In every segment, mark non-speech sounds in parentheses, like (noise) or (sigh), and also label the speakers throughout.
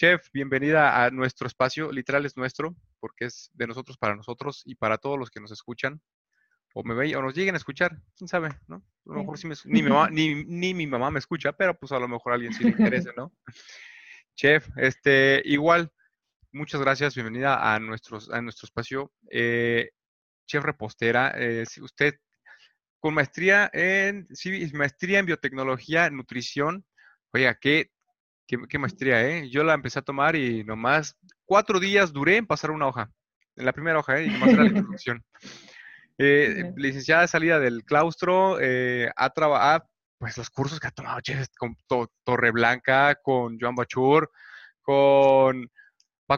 Speaker 1: Chef, bienvenida a nuestro espacio, literal es nuestro, porque es de nosotros para nosotros y para todos los que nos escuchan, o me ven, o nos lleguen a escuchar, quién sabe, ¿no? A lo mejor sí me, ni, mi mamá, ni, ni mi mamá me escucha, pero pues a lo mejor a alguien sí le interesa, (laughs) ¿no? Chef, este, igual, muchas gracias, bienvenida a, nuestros, a nuestro espacio. Eh, chef repostera, eh, usted con maestría en, sí, maestría en biotecnología, nutrición, oiga, qué, qué, maestría, ¿eh? Yo la empecé a tomar y nomás cuatro días duré en pasar una hoja, en la primera hoja, ¿eh? Y nomás era la (laughs) introducción. Eh, licenciada de salida del claustro, eh, ha trabajado, pues los cursos que ha tomado chef, con Torre Blanca, con Joan Bachur, con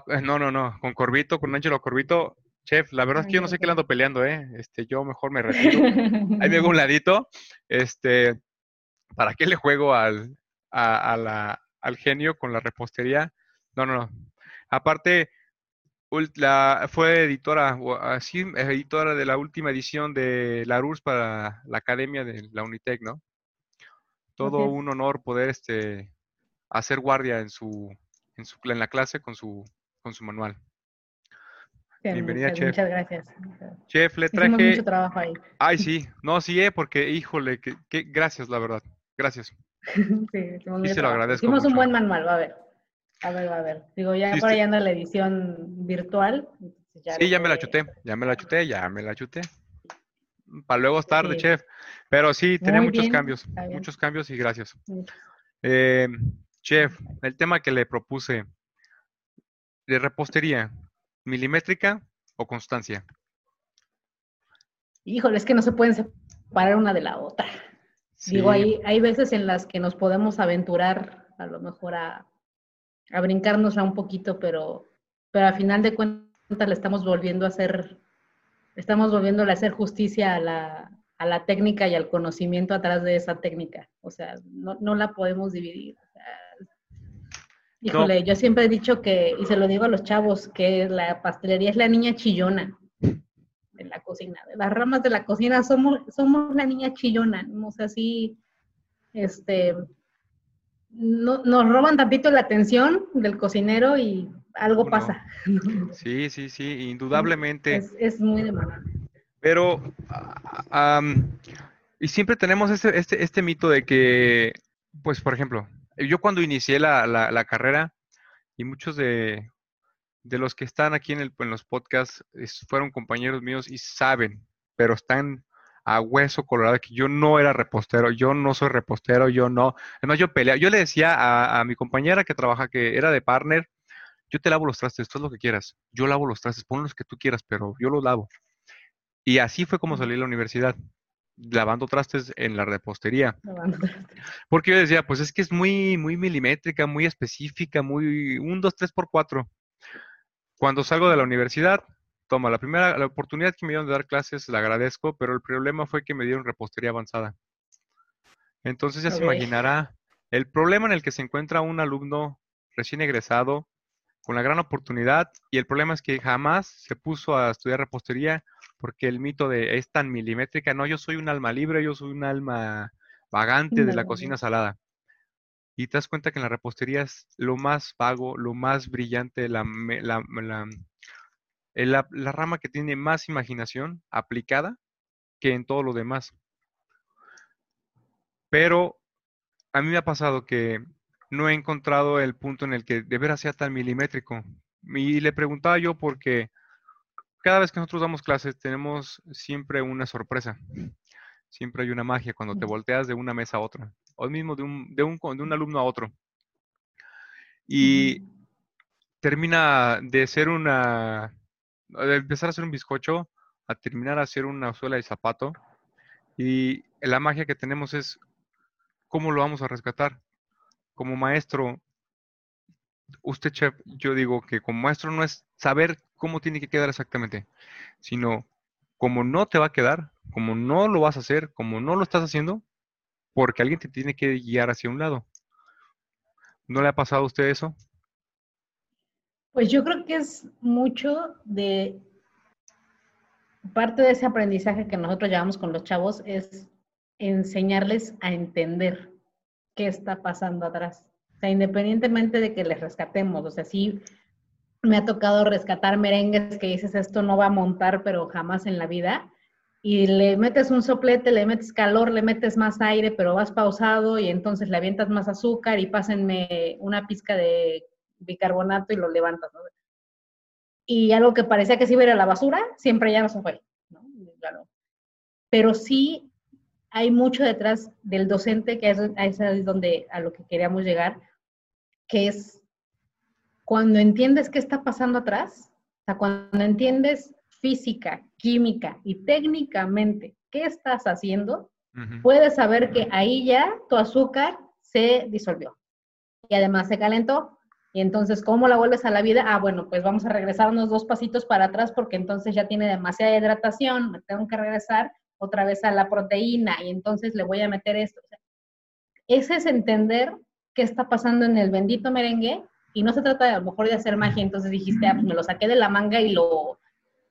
Speaker 1: eh, no, no, no, con Corbito, con Ángelo Corbito, chef, la verdad es que yo no sé qué le ando peleando, ¿eh? Este, yo mejor me retiro. Ahí me hago un (laughs) ladito. Este, ¿para qué le juego al, a, la, al genio con la repostería? No, no, no. Aparte, la, fue editora, así, editora de la última edición de la RURS para la Academia de la Unitec, ¿no? Todo un honor poder este, hacer guardia en su, en su en la clase con su, con su manual.
Speaker 2: Bienvenida, muchas, Chef. Muchas gracias.
Speaker 1: Chef, le traje.
Speaker 2: mucho trabajo ahí.
Speaker 1: Ay, sí. No, sí, eh, porque, híjole, que, gracias, la verdad. Gracias. (laughs)
Speaker 2: sí, se lo agradezco. Hicimos un buen manual, va a ver. A ver, va a ver. Digo, ya por ahí anda la edición virtual.
Speaker 1: sí, ya me la chuté, ya me la chuté, ya me la chuté. Para luego es tarde, chef. Pero sí, tenía muchos cambios, muchos cambios y gracias. Eh, chef, el tema que le propuse de repostería, milimétrica o constancia.
Speaker 2: Híjole, es que no se pueden separar una de la otra. Digo, hay, hay veces en las que nos podemos aventurar a lo mejor a a brincárnosla un poquito, pero, pero a final de cuentas le estamos volviendo a hacer, estamos volviendo a hacer justicia a la, a la técnica y al conocimiento atrás de esa técnica. O sea, no, no la podemos dividir. híjole, yo siempre he dicho que, y se lo digo a los chavos, que la pastelería es la niña chillona de la cocina. De las ramas de la cocina somos, somos la niña chillona. O sea, sí, este, no, nos roban tantito la atención del cocinero y algo pasa.
Speaker 1: Sí, sí, sí, indudablemente.
Speaker 2: Es, muy demandante.
Speaker 1: Pero, y siempre tenemos este, este, este mito de que, pues, por ejemplo, yo cuando inicié la, la, carrera, y muchos de, de, los que están aquí en, el, en los podcasts fueron compañeros míos y saben, pero están a hueso colorado que yo no era repostero, yo no soy repostero, yo no. Además, yo peleaba, yo le decía a, mi compañera que trabaja, que era de partner, yo te lavo los trastes, tú es lo que quieras, yo lavo los trastes, pon los que tú quieras, pero yo los lavo. Y así fue como salí de la universidad, lavando trastes en la repostería. Porque yo decía, pues es que es muy, muy milimétrica, muy específica, muy un, dos, tres por cuatro. Cuando salgo de la universidad, toma, la primera, la oportunidad que me dieron de dar clases la agradezco, pero el problema fue que me dieron repostería avanzada. Entonces ya se imaginará el problema en el que se encuentra un alumno recién egresado con la gran oportunidad y el problema es que jamás se puso a estudiar repostería porque el mito de es tan milimétrica, no, yo soy un alma libre, yo soy un alma vagante de la cocina salada. Y te das cuenta que en la repostería es lo más vago, lo más brillante, la, la, la, la, la rama que tiene más imaginación aplicada que en todo lo demás. Pero a mí me ha pasado que no he encontrado el punto en el que de veras sea tan milimétrico. Y le preguntaba yo porque cada vez que nosotros damos clases tenemos siempre una sorpresa. Siempre hay una magia cuando te volteas de una mesa a otra. O mismo de un, de un, de un alumno a otro. Y termina de ser una de empezar a hacer un bizcocho a terminar a hacer una suela de zapato. Y la magia que tenemos es cómo lo vamos a rescatar. Como maestro, usted, chef, yo digo que como maestro no es saber cómo tiene que quedar exactamente, sino como no te va a quedar, como no lo vas a hacer, como no lo estás haciendo, porque alguien te tiene que guiar hacia un lado. ¿No le ha pasado a usted eso?
Speaker 2: Pues yo creo que es mucho de parte de ese aprendizaje que nosotros llevamos con los chavos es enseñarles a entender qué está pasando atrás. sea, independientemente de que les rescatemos, o sea, sí me ha tocado rescatar merengues que dices, esto no va a montar, pero jamás en la vida. Y le metes un soplete, le metes calor, le metes más aire, pero vas pausado y entonces le avientas más azúcar y pásenme una pizca de bicarbonato y lo levantas. ¿no? Y algo que parecía que sí iba a ir a la basura, siempre ya no se fue. Pero sí hay mucho detrás del docente, que es, es donde a lo que queríamos llegar, que es cuando entiendes qué está pasando atrás, o sea, cuando entiendes física, química y técnicamente qué estás haciendo, puedes saber que ahí ya tu azúcar se disolvió y además se calentó. Y entonces, ¿cómo la vuelves a la vida? Ah, bueno, pues vamos a regresar unos dos pasitos para atrás porque entonces ya tiene demasiada hidratación, me tengo que regresar otra vez a la proteína y entonces le voy a meter esto. ese es entender qué está pasando en el bendito merengue y no se trata de a lo mejor de hacer magia, entonces dijiste, ah, pues me lo saqué de la manga y lo,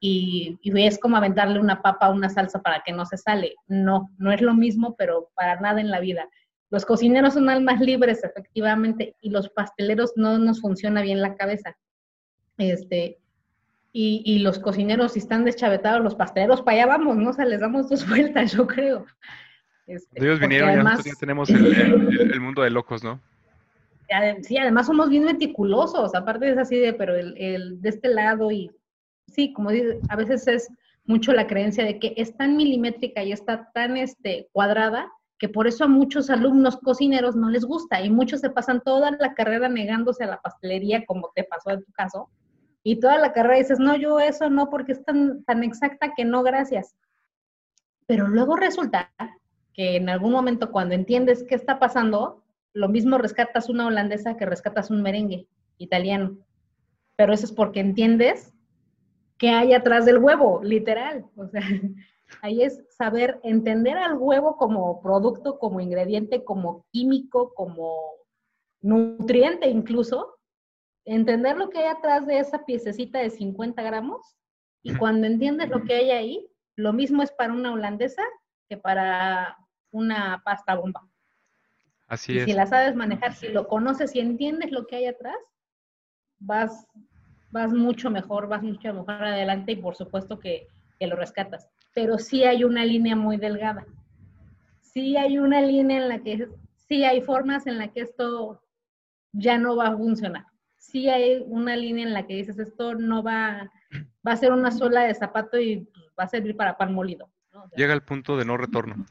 Speaker 2: y, y, es como aventarle una papa a una salsa para que no se sale. No, no es lo mismo, pero para nada en la vida. Los cocineros son almas libres, efectivamente, y los pasteleros no nos funciona bien la cabeza. Este, y, y los cocineros, si están deschavetados, los pasteleros, para allá vamos, ¿no? O sea, les damos dos (laughs) vueltas, yo creo.
Speaker 1: Este, Ellos vinieron y nosotros ya tenemos el mundo de locos, ¿no? (laughs)
Speaker 2: sí, además somos bien meticulosos, aparte es así de, pero el, de este lado y sí, como dice, a veces es mucho la creencia de que es tan milimétrica y está tan este, cuadrada que por eso a muchos alumnos cocineros no les gusta y muchos se pasan toda la carrera negándose a la pastelería como te pasó en tu caso y toda la carrera dices, no, yo eso no porque es tan, tan exacta que no, gracias. Pero luego resulta que en algún momento cuando entiendes qué está pasando, lo mismo rescatas una holandesa que rescatas un merengue italiano. Pero eso es porque entiendes qué hay atrás del huevo, literal. O sea, (laughs) ahí es saber entender al huevo como producto, como ingrediente, como químico, como nutriente incluso. Entender lo que hay atrás de esa piececita de 50 gramos. Y cuando entiendes lo que hay ahí, lo mismo es para una holandesa que para una pasta bomba.
Speaker 1: Así y
Speaker 2: Si la sabes manejar, si lo conoces y entiendes lo que hay atrás, vas, vas mucho mejor, vas mucho mejor adelante y por supuesto que, que lo rescatas. Pero sí hay una línea muy delgada. Sí hay una línea en la que, sí hay formas en la que esto ya no va a funcionar. Sí hay una línea en la que dices, esto no va, va a ser una sola de zapato y pues, va a servir para pan molido.
Speaker 1: Llega el punto de no retorno.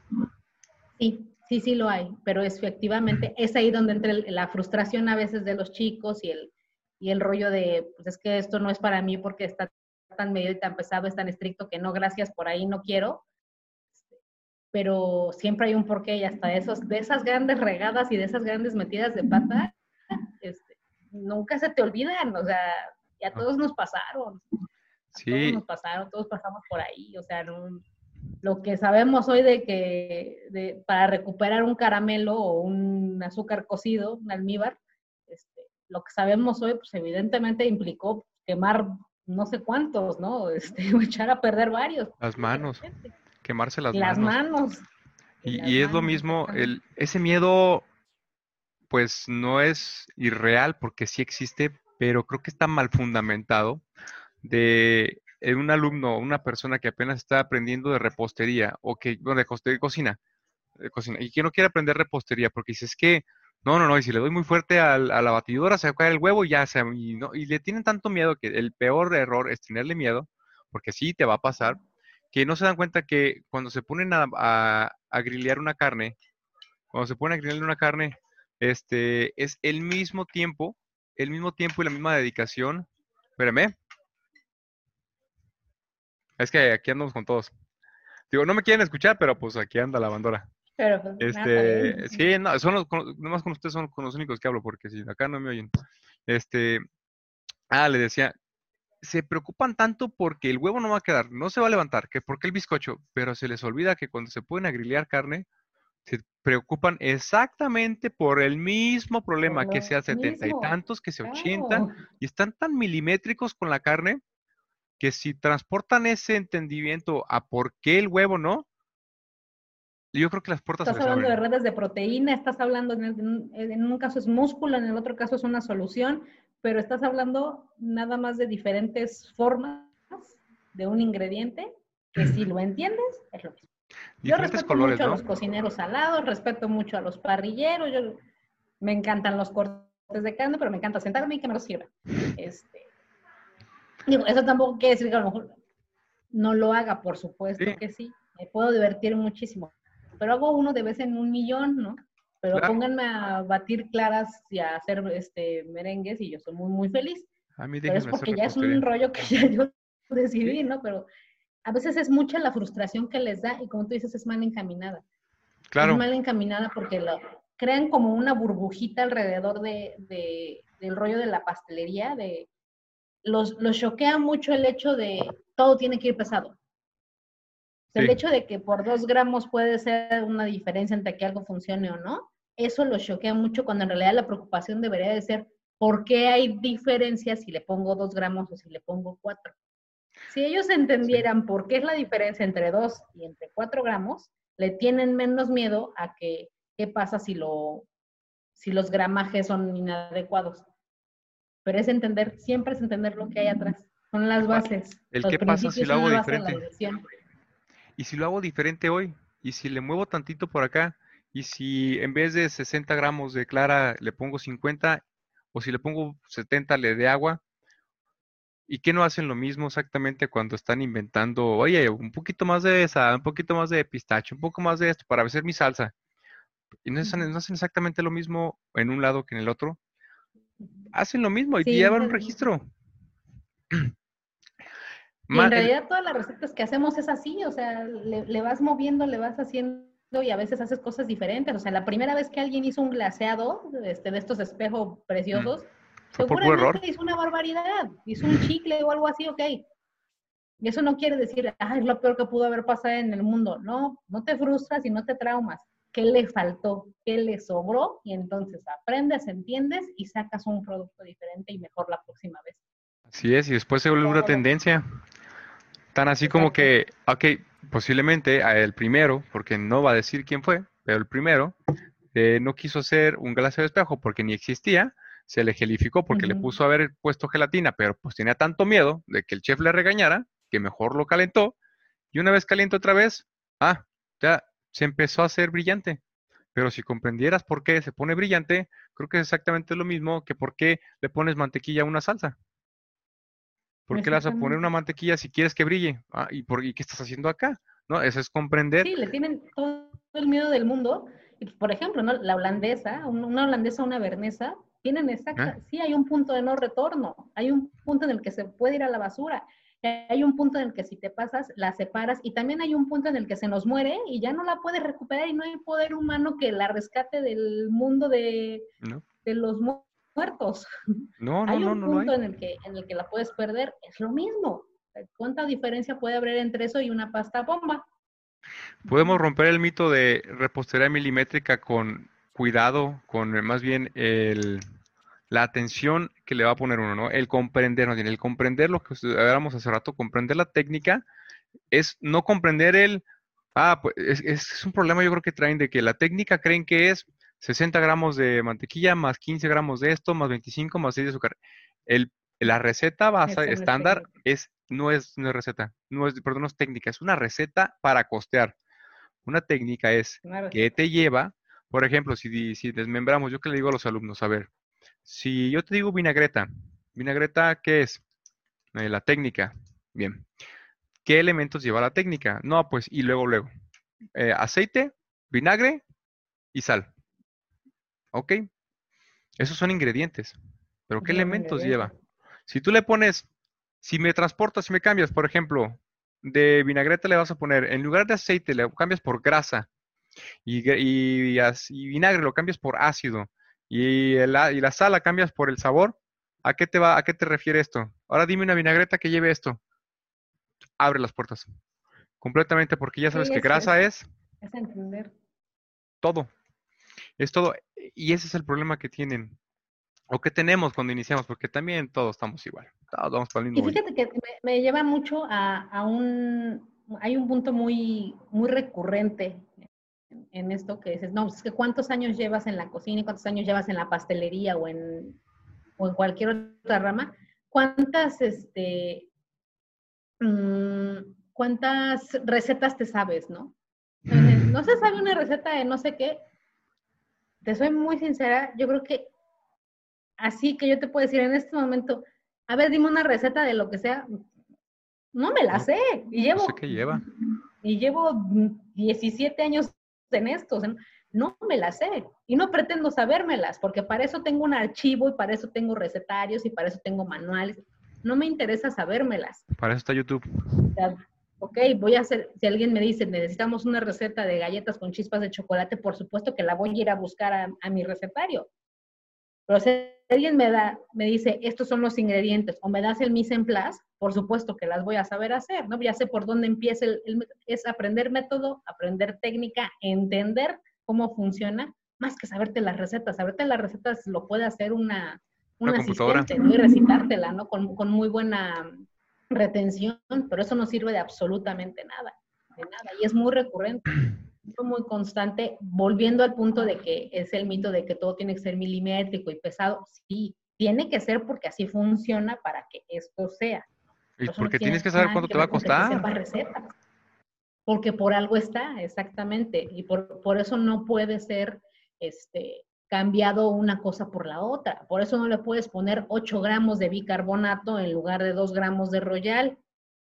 Speaker 2: Sí, Sí, sí lo hay, pero efectivamente es ahí donde entra la frustración a veces de los chicos y el, y el rollo de, pues es que esto no es para mí porque está tan medio y tan pesado, es tan estricto que no, gracias, por ahí no quiero. Pero siempre hay un porqué y hasta esos, de esas grandes regadas y de esas grandes metidas de pata, (laughs) este, nunca se te olvidan, o sea, ya todos nos pasaron. Sí. Todos nos pasaron, todos pasamos por ahí, o sea, no, lo que sabemos hoy de que para recuperar un caramelo o un azúcar cocido, un almíbar, lo que sabemos hoy, pues evidentemente implicó quemar no sé cuántos, ¿no? (laughs) Este, echar a perder varios.
Speaker 1: Las manos, quemarse las,
Speaker 2: las
Speaker 1: manos. Y, es lo mismo, el, ese miedo, pues no es irreal porque sí existe, pero creo que está mal fundamentado de un alumno, una persona que apenas está aprendiendo de repostería o que, bueno, de, cocina, cocina, y que no quiere aprender repostería porque dice, es que, no, no, no, y si le doy muy fuerte a, la batidora, se caer el huevo y ya se, y, y le tienen tanto miedo que el peor error es tenerle miedo, porque sí te va a pasar, que no se dan cuenta que cuando se ponen a, a, a grillear una carne, cuando se ponen a grillear una carne, este, es el mismo tiempo, el mismo tiempo y la misma dedicación. Espérame, es que aquí andamos con todos. Digo, no me quieren escuchar, pero pues aquí anda la bandora.
Speaker 2: Pero, pues,
Speaker 1: este, sí, no, son los, nomás con ustedes son con los únicos que hablo, porque si acá no me oyen. Este, ah, le decía, se preocupan tanto porque el huevo no va a quedar, no se va a levantar, que porque el bizcocho, pero se les olvida que cuando se pueden agrilear carne, se preocupan exactamente por el mismo problema, que sea setenta y tantos, que sea ochenta, y están tan milimétricos con la carne que si transportan ese entendimiento a por qué el huevo no, Yo creo que las puertas
Speaker 2: Estás hablando de redes de proteína, estás hablando, en, un caso es músculo, en el otro caso es una solución, pero estás hablando nada más de diferentes formas de un ingrediente que si lo entiendes es lo mismo. Yo respeto mucho a los cocineros salados, respeto mucho a los parrilleros, yo, me encantan los cortes de carne, pero me encanta sentarme y que me lo sirva. Este, digo, eso tampoco quiere decir que a lo mejor no lo haga, por supuesto que sí, me puedo divertir muchísimo, pero hago uno de vez en un millón, ¿no? Pero pónganme a batir claras y a hacer este merengues y yo soy muy, muy feliz. A mí pero es porque ya es un rollo que ya yo (laughs) decidí, ¿no? Pero a veces es mucha la frustración que les da y como tú dices, es mal encaminada. Claro. Es mal encaminada porque lo, crean como una burbujita alrededor de, del rollo de la pastelería, de los, los choquea mucho el hecho de todo tiene que ir pesado. El hecho de que por dos gramos puede ser una diferencia entre que algo funcione o no, eso lo choquea mucho cuando en realidad la preocupación debería de ser por qué hay diferencias si le pongo dos gramos o si le pongo cuatro. Si ellos entendieran por qué es la diferencia entre dos y entre cuatro gramos, le tienen menos miedo a que qué pasa si, lo, si los gramajes son inadecuados. Pero es entender, siempre es entender lo que hay atrás. Son las bases.
Speaker 1: El qué pasa si lo hago diferente. Y si lo hago diferente hoy, y si le muevo tantito por acá, y si en vez de 60 gramos de clara le pongo 50, o si le pongo 70 le de agua, ¿Y qué no hacen lo mismo exactamente cuando están inventando, oye, un poquito más de esa, un poquito más de pistacho, un poco más de esto para hacer mi salsa? Y no hacen, exactamente lo mismo en un lado que en el otro. Hacen lo mismo y llevan un registro. (clears throat)
Speaker 2: Y en realidad todas las recetas que hacemos es así, o sea, le, vas moviendo, le vas haciendo y a veces haces cosas diferentes. O sea, la primera vez que alguien hizo un glaseado este, de estos espejos preciosos, Fue seguramente hizo una barbaridad, hizo un chicle o algo así, ok. Y eso no quiere decir, ah, es lo peor que pudo haber pasado en el mundo. No, no te frustras y no te traumas qué le faltó, qué le sobró, y entonces aprendes, entiendes y sacas un producto diferente y mejor la próxima vez.
Speaker 1: Así es, y después se vuelve una tendencia. Tan así como que, ok, posiblemente el primero, porque no va a decir quién fue, pero el primero eh, no quiso hacer un glacio de espejo porque ni existía, se le gelificó porque le puso a haber puesto gelatina, pero pues tenía tanto miedo de que el chef le regañara que mejor lo calentó y una vez caliente otra vez, ah, ya se empezó a hacer brillante. Pero si comprendieras por qué se pone brillante, creo que es exactamente lo mismo que por qué le pones mantequilla a una salsa. ¿Por qué le vas a poner una mantequilla si quieres que brille? Ah, ¿y, por, ¿Y qué estás haciendo acá? ¿No? Eso es comprender.
Speaker 2: Sí, le tienen todo el miedo del mundo. Por ejemplo, ¿no? la holandesa, una holandesa, una bernesa, tienen exacta, ¿Eh? sí hay un punto de no retorno, hay un punto en el que se puede ir a la basura hay un punto en el que si te pasas, la separas y también hay un punto en el que se nos muere y ya no la puedes recuperar y no hay poder humano que la rescate del mundo de, de los muertos. No, no, hay un punto en, el que, en el que la puedes perder, es lo mismo. ¿Cuánta diferencia puede haber entre eso y una pasta bomba?
Speaker 1: Podemos romper el mito de repostería milimétrica con cuidado, con más bien el la atención que le va a poner uno, ¿no? El comprender, no el comprender lo que hablábamos hace rato, comprender la técnica, es no comprender el, ah, pues es, un problema yo creo que traen de que la técnica creen que es 60 gramos de mantequilla más 15 gramos de esto, más 25, más 6 de azúcar. El, la receta base estándar es, no es, no receta, no es, perdón, no es técnica, es una receta para costear. Una técnica es que te lleva, por ejemplo, si, si desmembramos, yo que le digo a los alumnos, a ver, si yo te digo vinagreta, vinagreta, ¿qué es? Eh, la técnica. Bien. ¿Qué elementos lleva la técnica? No, pues, y luego, luego. Eh, aceite, vinagre y sal. ¿Ok? Esos son ingredientes. Pero ¿qué elementos lleva? Si tú le pones, si me transportas, si me cambias, por ejemplo, de vinagreta le vas a poner, en lugar de aceite, le cambias por grasa. Y, y, y vinagre lo cambias por ácido y, y la sal la cambias por el sabor, ¿a qué te va, a qué te refiere esto? Ahora dime una vinagreta que lleve esto. Abre las puertas. Completamente, porque ya sabes que grasa es.
Speaker 2: Es entender.
Speaker 1: Todo. Es todo. Y ese es el problema que tienen. O que tenemos cuando iniciamos, porque también todos estamos igual. Todos vamos
Speaker 2: para el mismo. Y fíjate que me, lleva mucho a, a, un. Hay un punto muy, muy recurrente en esto que dices, no, pues es que cuántos años llevas en la cocina y cuántos años llevas en la pastelería o en, o en cualquier otra rama, cuántas, este, mm, cuántas recetas te sabes, ¿no? No se sabe una receta de no sé qué. Te soy muy sincera, yo creo que así que yo te puedo decir en este momento, a ver, dime una receta de lo que sea, no me la sé. Y llevo,
Speaker 1: no sé qué lleva.
Speaker 2: Y llevo 17 años en esto. no me las sé. Y no pretendo sabérmelas, porque para eso tengo un archivo y para eso tengo recetarios y para eso tengo manuales. No me interesa sabérmelas.
Speaker 1: Para eso está YouTube.
Speaker 2: Ok, voy a hacer, si alguien me dice, necesitamos una receta de galletas con chispas de chocolate, por supuesto que la voy a ir a buscar a, a mi recetario. Pero si alguien me da, me dice, estos son los ingredientes, o me das el mise en place, por supuesto que las voy a saber hacer, ¿no? Ya sé por dónde empieza el, es aprender método, aprender técnica, entender cómo funciona, más que saberte las recetas. Saberte las recetas lo puede hacer una, una, asistente, ¿no? Y recitártela, ¿no? Con, con muy buena retención, pero eso no sirve de absolutamente nada, de nada, y es muy recurrente (clears throat) muy constante, volviendo al punto de que es el mito de que todo tiene que ser milimétrico y pesado. Sí, tiene que ser porque así funciona para que esto sea.
Speaker 1: Y porque tienes que saber cuánto te va a costar.
Speaker 2: Porque por algo está, exactamente. Y por, por eso no puede ser este, cambiado una cosa por la otra. Por eso no le puedes poner 8 gramos de bicarbonato en lugar de 2 gramos de royal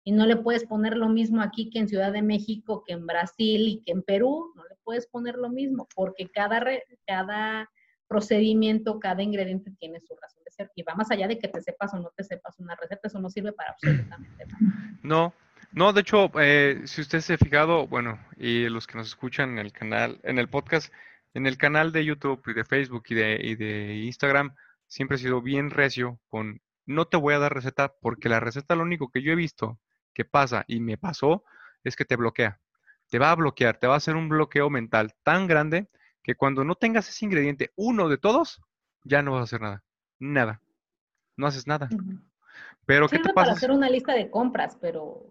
Speaker 2: y no le puedes poner lo mismo aquí que en Ciudad de México, que en Brasil y que en Perú, no le puedes poner lo mismo, porque cada, cada procedimiento, cada ingrediente tiene su razón de ser. Y va más allá de que te sepas o no te sepas una receta, eso no sirve para absolutamente nada.
Speaker 1: No, no, de hecho, eh, si usted se ha fijado, bueno, y los que nos escuchan en el canal, en el podcast, en el canal de YouTube y de Facebook y de, y de Instagram, siempre he sido bien recio con no te voy a dar receta porque la receta lo único que yo he visto ¿Qué pasa? Y me pasó, es que te bloquea. Te va a bloquear, te va a hacer un bloqueo mental tan grande que cuando no tengas ese ingrediente, uno de todos, ya no vas a hacer nada. Nada. No haces nada. Pero ¿qué te pasa?
Speaker 2: para hacer una lista de compras, pero...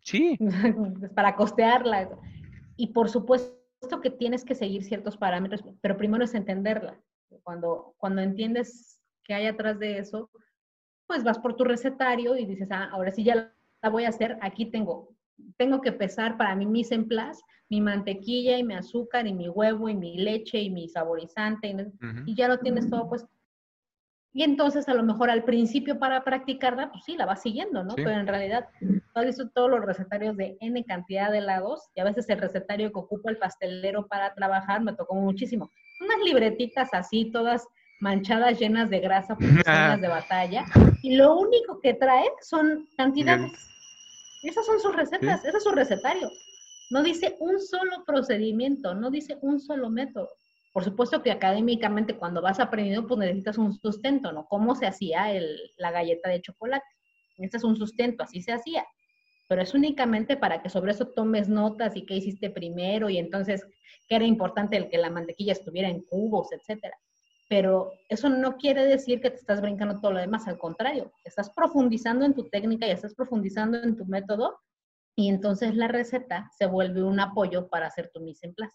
Speaker 1: Sí. (laughs)
Speaker 2: para costearla. Y por supuesto que tienes que seguir ciertos parámetros, pero primero es entenderla. Cuando, cuando entiendes qué hay atrás de eso, pues vas por tu recetario y dices, ah, ahora sí ya la voy a hacer, aquí tengo, tengo que pesar para mi mise en place, mi mantequilla y mi azúcar y mi huevo y mi leche y mi saborizante y, ya lo tienes todo pues. Y entonces a lo mejor al principio para practicarla, pues sí, la vas siguiendo, ¿no? Pero en realidad, has visto todos los recetarios de N cantidad de helados y a veces el recetario que ocupa el pastelero para trabajar me tocó muchísimo. Unas libretitas así, todas manchadas llenas de grasa por zonas (laughs) de batalla y lo único que trae son cantidades. Esas son sus recetas, ese es su recetario. No dice un solo procedimiento, no dice un solo método. Por supuesto que académicamente cuando vas aprendiendo, pues necesitas un sustento, ¿no? ¿Cómo se hacía la galleta de chocolate? Este es un sustento, así se hacía. Pero es únicamente para que sobre eso tomes notas y qué hiciste primero y entonces qué era importante el que la mantequilla estuviera en cubos, etcétera pero eso no quiere decir que te estás brincando todo lo demás, al contrario, estás profundizando en tu técnica y estás profundizando en tu método y entonces la receta se vuelve un apoyo para hacer tu mise en place.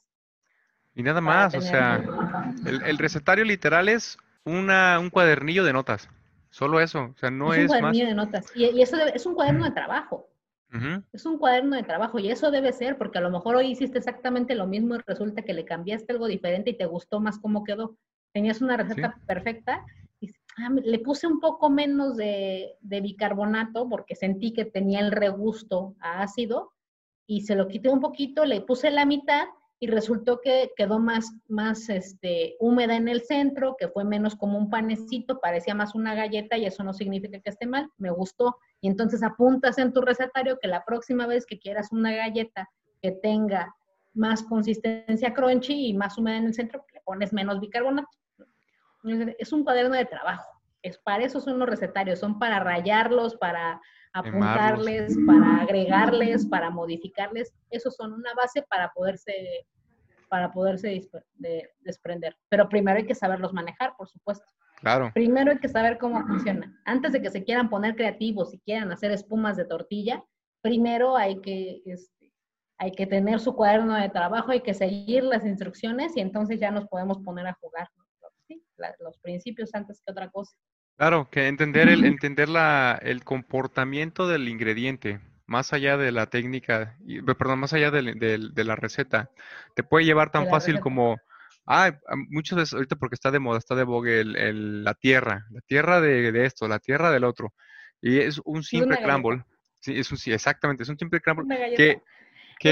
Speaker 1: Y nada más, o sea, el, recetario literal es una, un cuadernillo de notas, solo eso, o sea, no es,
Speaker 2: es un
Speaker 1: cuadernillo
Speaker 2: de notas y, eso es un cuaderno de trabajo. Es un cuaderno de trabajo y eso debe ser porque a lo mejor hoy hiciste exactamente lo mismo y resulta que le cambiaste algo diferente y te gustó más cómo quedó. Tenías una receta perfecta y ah, le puse un poco menos de, bicarbonato porque sentí que tenía el regusto a ácido y se lo quité un poquito, le puse la mitad y resultó que quedó más, más este, húmeda en el centro, que fue menos como un panecito, parecía más una galleta y eso no significa que esté mal, me gustó. Y entonces apuntas en tu recetario que la próxima vez que quieras una galleta que tenga más consistencia crunchy y más húmeda en el centro, le pones menos bicarbonato. Es un cuaderno de trabajo. Es para eso son los recetarios, son para rayarlos, para apuntarles, para agregarles, para modificarles. Esos son una base para poderse para poderse desprender. Pero primero hay que saberlos manejar, por supuesto.
Speaker 1: Claro.
Speaker 2: Primero hay que saber cómo funciona. Antes de que se quieran poner creativos y quieran hacer espumas de tortilla, primero hay que este, hay que tener su cuaderno de trabajo, hay que seguir las instrucciones y entonces ya nos podemos poner a jugar. Sí, los principios antes que otra cosa.
Speaker 1: Claro, que entender el, entender la, el comportamiento del ingrediente, más allá de la técnica, perdón, más allá de, de, la receta, te puede llevar tan fácil como, ah, muchas veces ahorita porque está de moda, está de bogue el, la tierra, la tierra de, de, esto, la tierra del otro, y es un simple crumble, sí, es un, sí, exactamente, es un simple crumble que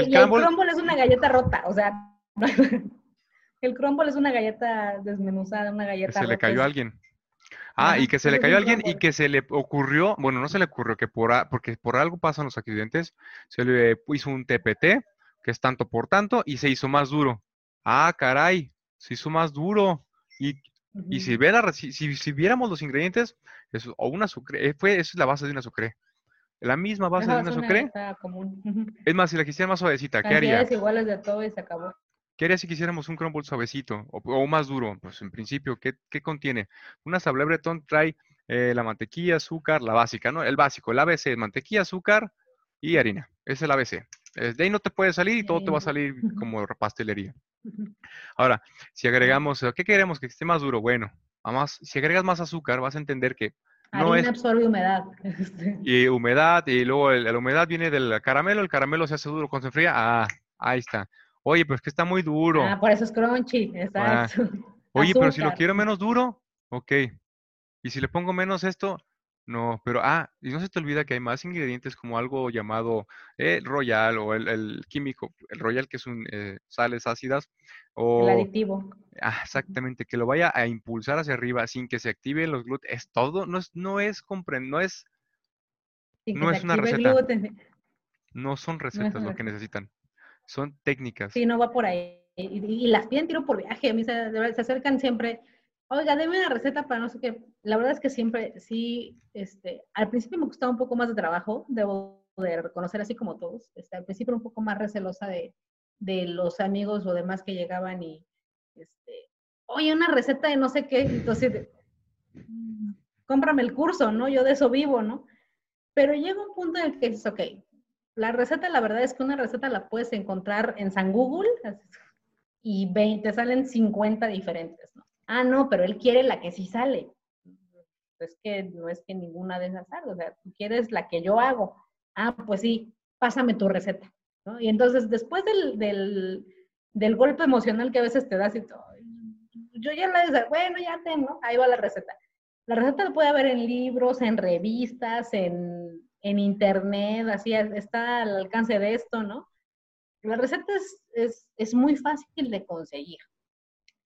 Speaker 2: el, crumble... es una galleta rota, o sea, (laughs) el crumble es una galleta desmenuzada, una galleta
Speaker 1: Se le cayó a alguien. Ah, y que se le cayó a alguien y que se le ocurrió, bueno, no se le ocurrió, que por, porque por algo pasan los accidentes, se le hizo un TPT, que es tanto por tanto, y se hizo más duro. Ah, caray, se hizo más duro. Y, y si, viera, si, si, viéramos los ingredientes, eso, o una sucre, eh, fue, eso es la base de una sucre la misma base de una sucre. Es más, si la quisiera más suavecita, ¿qué haría?
Speaker 2: iguales de todo y se acabó.
Speaker 1: ¿Qué haría si quisiéramos un crumble suavecito o, más duro? Pues en principio, ¿qué, contiene? Una sablé breton trae eh, la mantequilla, azúcar, la básica, ¿no? El básico, el ABC, mantequilla, azúcar y harina. Es el ABC. De ahí no te puede salir y todo te va a salir (laughs) como pastelería. Ahora, si agregamos, ¿qué queremos que esté más duro? Bueno, además, si agregas más azúcar, vas a entender que
Speaker 2: no Harina absorbe humedad. (laughs)
Speaker 1: Y humedad, y luego la humedad viene del caramelo, el caramelo se hace duro cuando se enfría. Ah, ahí está. Oye, pues que está muy duro.
Speaker 2: Ah, por eso es crunchy, exacto. Ah, (laughs)
Speaker 1: oye, pero si lo quiero menos duro, ok. Y si le pongo menos esto, no, pero, ah, y no se te olvida que hay más ingredientes como algo llamado el royal o el, químico, el royal que es un eh, sales ácidas. O,
Speaker 2: el aditivo.
Speaker 1: Ah, exactamente, que lo vaya a impulsar hacia arriba sin que se activen los glúteos. Es todo, no es, no es, no es, no es una receta. No son recetas lo que necesitan, son técnicas.
Speaker 2: Sí, no va por ahí. Y, las piden tiro por viaje, a mí se, se acercan siempre oiga, deme una receta para no sé qué. La verdad es que siempre, sí, este, al principio me costaba un poco más de trabajo, debo de reconocer así como todos. Este, al principio un poco más recelosa de, de los amigos o demás que llegaban y, este, oye, una receta de no sé qué, entonces, mm, cómprame el curso, ¿no? Yo de eso vivo, ¿no? Pero llega un punto en el que dices, ok, la receta, la verdad es que una receta la puedes encontrar en San Google y 20, te salen 50 diferentes. Ah, no, pero él quiere la que sí sale. Es que no es que ninguna de esas salga, o sea, tú quieres la que yo hago. Ah, pues sí, pásame tu receta. Y entonces, después del, del, golpe emocional que a veces te das y todo, yo ya la bueno, ya tengo, ahí va la receta. La receta la puede haber en libros, en revistas, en, en internet, así está al alcance de esto, ¿no? La receta es, es, muy fácil de conseguir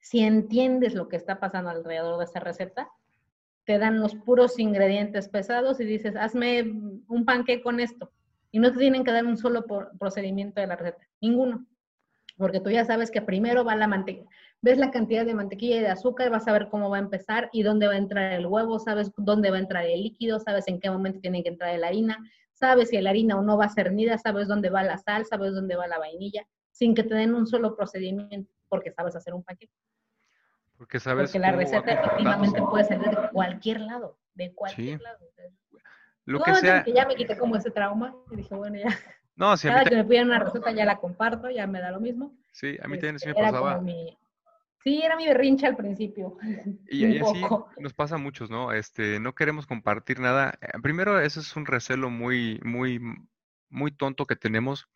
Speaker 2: si entiendes lo que está pasando alrededor de esa receta, te dan los puros ingredientes pesados y dices, hazme un panque con esto. Y no te tienen que dar un solo procedimiento de la receta, ninguno. Porque tú ya sabes que primero va la mantequilla. Ves la cantidad de mantequilla y de azúcar, vas a ver cómo va a empezar y dónde va a entrar el huevo, sabes dónde va a entrar el líquido, sabes en qué momento tiene que entrar la harina, sabes si la harina o no va a ser nida, sabes dónde va la sal, sabes dónde va la vainilla, sin que te den un solo procedimiento, porque sabes hacer un paquete.
Speaker 1: Porque sabes.
Speaker 2: Porque la receta efectivamente puede ser de cualquier lado, de cualquier lado.
Speaker 1: Lo que sea.
Speaker 2: Que ya me quité como ese trauma y dije, bueno, ya.
Speaker 1: No, si
Speaker 2: Cada que me piden una receta ya la comparto, ya me da lo mismo.
Speaker 1: Sí, a mí también sí me este, pasaba.
Speaker 2: Sí, era mi berrincha al principio. (laughs)
Speaker 1: Y, y así nos pasa a muchos, ¿no? Este, no queremos compartir nada. Eh, primero, eso es un recelo muy, muy, muy tonto que tenemos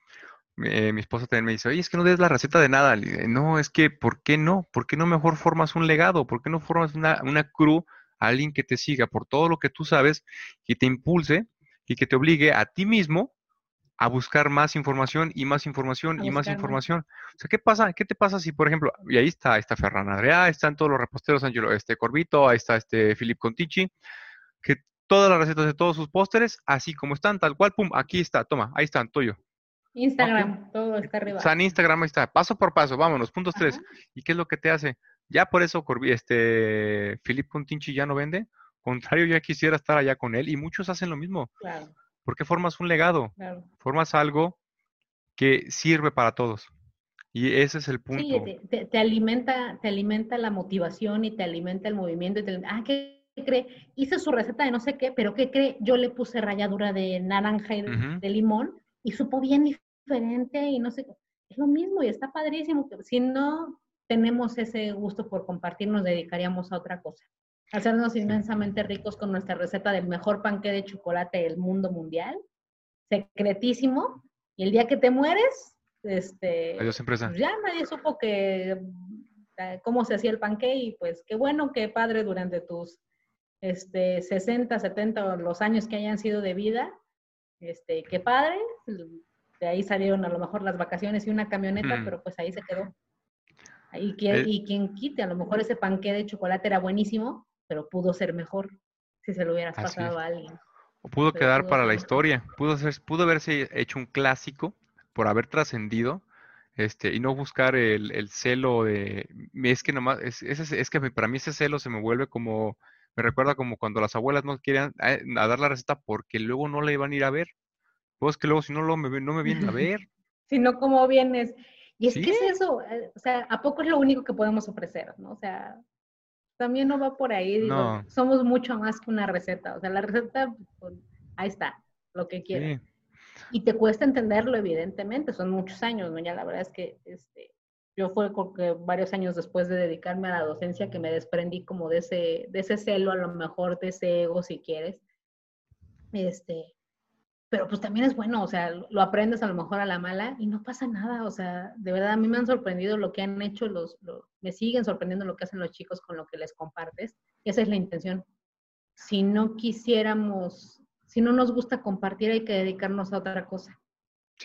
Speaker 1: eh, mi esposa también me dice, oye, es que no des la receta de nada. no, es que, ¿por qué no? ¿Por qué no mejor formas un legado? ¿Por qué no formas una, una crew, alguien que te siga por todo lo que tú sabes, que te impulse y que te obligue a ti mismo a buscar más información y más información y más información. O sea, ¿qué pasa? ¿Qué te pasa si, por ejemplo, y ahí está, está Ferran Adrià, están todos los reposteros, Angelo, este Corbito, ahí está este Philip Contici, que todas las recetas de todos sus pósteres, así como están, tal cual, pum, aquí está, toma, ahí están, tuyo.
Speaker 2: Instagram, todo está arriba. O
Speaker 1: sea, en Instagram ahí está, paso por paso, vámonos, puntos tres. ¿Y qué es lo que te hace? Ya por eso este Philip Continchi ya no vende. Contrario, ya quisiera estar allá con él y muchos hacen lo mismo. Claro. Porque formas un legado, claro. formas algo que sirve para todos. Y ese es el punto.
Speaker 2: Sí, te, alimenta, te alimenta la motivación y te alimenta el movimiento. Y te, ah, ¿qué cree? Hice su receta de no sé qué, pero ¿qué cree? Yo le puse ralladura de naranja y de, de limón y supo bien diferente y no sé, es lo mismo y está padrísimo. Si no tenemos ese gusto por compartir, nos dedicaríamos a otra cosa. Hacernos inmensamente ricos con nuestra receta del mejor panque de chocolate del mundo mundial, secretísimo, y el día que te mueres, este,
Speaker 1: Adiós, empresa.
Speaker 2: Pues ya nadie supo que eh, cómo se hacía el panque y pues qué bueno, qué padre durante tus este, 60, 70 los años que hayan sido de vida, este, qué padre, de ahí salieron a lo mejor las vacaciones y una camioneta, pero pues ahí se quedó. Y quien, y quien quite, a lo mejor ese panque de chocolate era buenísimo, pero pudo ser mejor si se lo hubieras pasado a alguien.
Speaker 1: O pudo quedar para la historia, pudo, ser, pudo haberse hecho un clásico por haber trascendido este, y no buscar el, el, celo de, es que nomás, es, es, es, que para mí ese celo se me vuelve como, me recuerda como cuando las abuelas no querían eh, dar la receta porque luego no la iban a ir a ver. Pues que luego si no, lo, me, no me vienen a ver. (laughs)
Speaker 2: si no, ¿cómo vienes? Y es que es eso, eh, o sea, ¿a poco es lo único que podemos ofrecer, no? O sea, también no va por ahí, digo, somos mucho más que una receta, o sea, la receta, pues, ahí está, lo que quieres. Y te cuesta entenderlo, evidentemente, son muchos años, ¿no? Ya la verdad es que este, yo fue porque varios años después de dedicarme a la docencia que me desprendí como de ese, de ese celo, a lo mejor de ese ego, si quieres. Este, pero pues también es bueno, o sea, lo aprendes a lo mejor a la mala y no pasa nada, o sea, de verdad a mí me han sorprendido lo que han hecho los, me siguen sorprendiendo lo que hacen los chicos con lo que les compartes, esa es la intención. Si no quisiéramos, si no nos gusta compartir, hay que dedicarnos a otra cosa.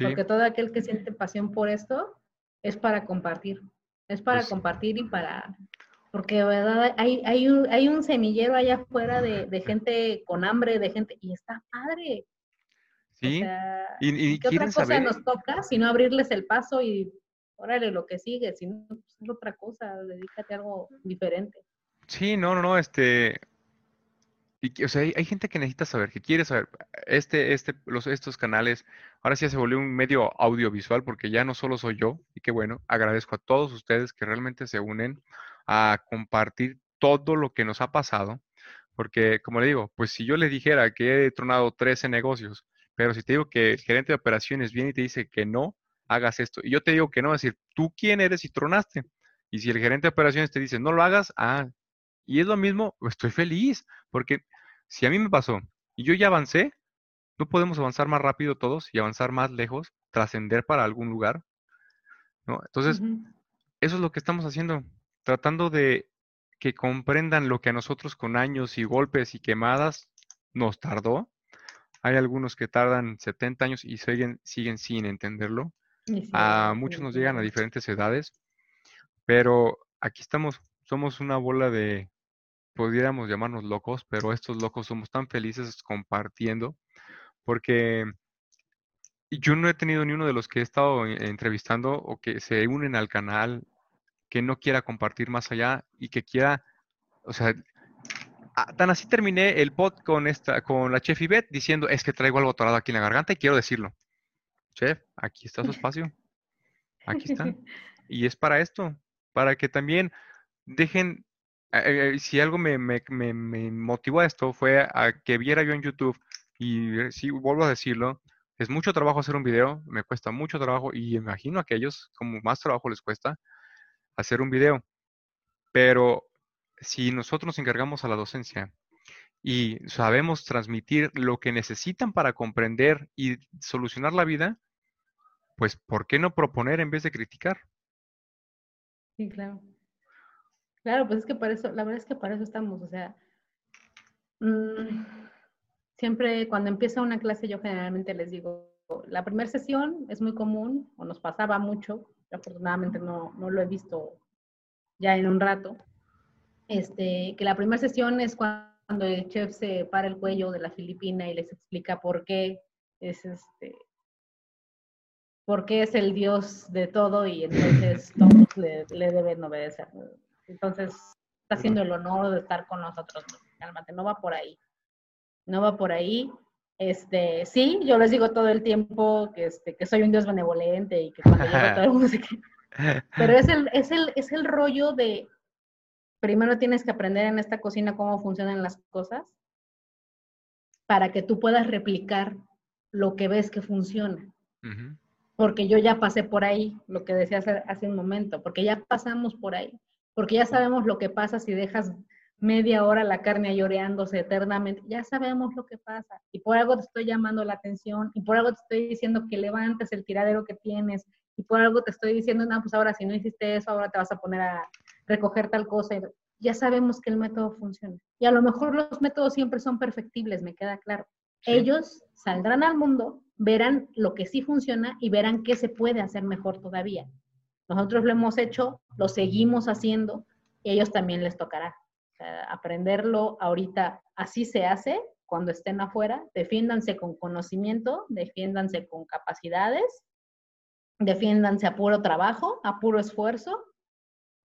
Speaker 2: Porque todo aquel que siente pasión por esto es para compartir, es para pues compartir y para, porque de verdad hay, hay, un, hay un semillero allá afuera de, de gente con hambre, de gente, y está padre
Speaker 1: Sí. y,
Speaker 2: ¿Qué otra cosa nos toca? Si no abrirles el paso y órale lo que sigue, si no, pues es otra cosa, dedícate a algo diferente.
Speaker 1: Sí, no, no, no, este, y, o sea, hay, gente que necesita saber, que quiere saber, este, este, los, estos canales, ahora sí se volvió un medio audiovisual porque ya no solo soy yo, y que bueno, agradezco a todos ustedes que realmente se unen a compartir todo lo que nos ha pasado, porque como le digo, pues si yo le dijera que he tronado 13 negocios, pero si te digo que el gerente de operaciones viene y te dice que no, hagas esto. Y yo te digo que no, es decir, ¿tú quién eres y tronaste? Y si el gerente de operaciones te dice, no lo hagas, ah, y es lo mismo, estoy feliz, porque si a mí me pasó y yo ya avancé, ¿no podemos avanzar más rápido todos y avanzar más lejos, trascender para algún lugar? ¿No? Entonces, eso es lo que estamos haciendo, tratando de que comprendan lo que a nosotros con años y golpes y quemadas nos tardó, hay algunos que tardan 70 años y siguen, siguen sin entenderlo. a muchos nos llegan a diferentes edades, pero aquí estamos, somos una bola de, pudiéramos llamarnos locos, pero estos locos somos tan felices compartiendo, porque yo no he tenido ni uno de los que he estado entrevistando o que se unen al canal que no quiera compartir más allá y que quiera, o sea, Ah, tan así terminé el pod con esta, con la chef Yvette diciendo, es que traigo algo atorado aquí en la garganta y quiero decirlo. Chef, aquí está su espacio. Aquí está. (laughs) Y es para esto, para que también dejen, eh, eh, si algo me, me, me, motivó a esto fue a que viera yo en YouTube, y si vuelvo a decirlo, es mucho trabajo hacer un video, me cuesta mucho trabajo y imagino a aquellos como más trabajo les cuesta hacer un video. Pero si nosotros nos encargamos a la docencia y sabemos transmitir lo que necesitan para comprender y solucionar la vida, pues ¿por qué no proponer en vez de criticar?
Speaker 2: Sí, claro. Claro, pues es que para eso, la verdad es que para eso estamos, o sea, mm, siempre cuando empieza una clase yo generalmente les digo, la primera sesión es muy común, o nos pasaba mucho, afortunadamente no, no lo he visto ya en un rato, este, que la primera sesión es cuando el chef se para el cuello de la filipina y les explica por qué es este, por qué es el dios de todo y entonces (laughs) todos le, deben obedecer. Entonces, está haciendo el honor de estar con nosotros. Cálmate, no va por ahí. No va por ahí. Este, sí, yo les digo todo el tiempo que, este, que soy un dios benevolente y que cuando llego (laughs) todo el mundo se Pero es el, es el, es el rollo de, primero tienes que aprender en esta cocina cómo funcionan las cosas para que tú puedas replicar lo que ves que funciona. porque yo ya pasé por ahí, lo que decía hace, hace un momento, porque ya pasamos por ahí, porque ya sabemos lo que pasa si dejas media hora la carne lloreándose eternamente, ya sabemos lo que pasa. Y por algo te estoy llamando la atención, y por algo te estoy diciendo que levantes el tiradero que tienes, y por algo te estoy diciendo, no, pues ahora si no hiciste eso, ahora te vas a poner a recoger tal cosa. Ya sabemos que el método funciona. Y a lo mejor los métodos siempre son perfectibles, me queda claro. Ellos saldrán al mundo, verán lo que sí funciona y verán qué se puede hacer mejor todavía. Nosotros lo hemos hecho, lo seguimos haciendo, y a ellos también les tocará aprenderlo ahorita así se hace cuando estén afuera, defiéndanse con conocimiento, defiéndanse con capacidades, defiéndanse a puro trabajo, a puro esfuerzo,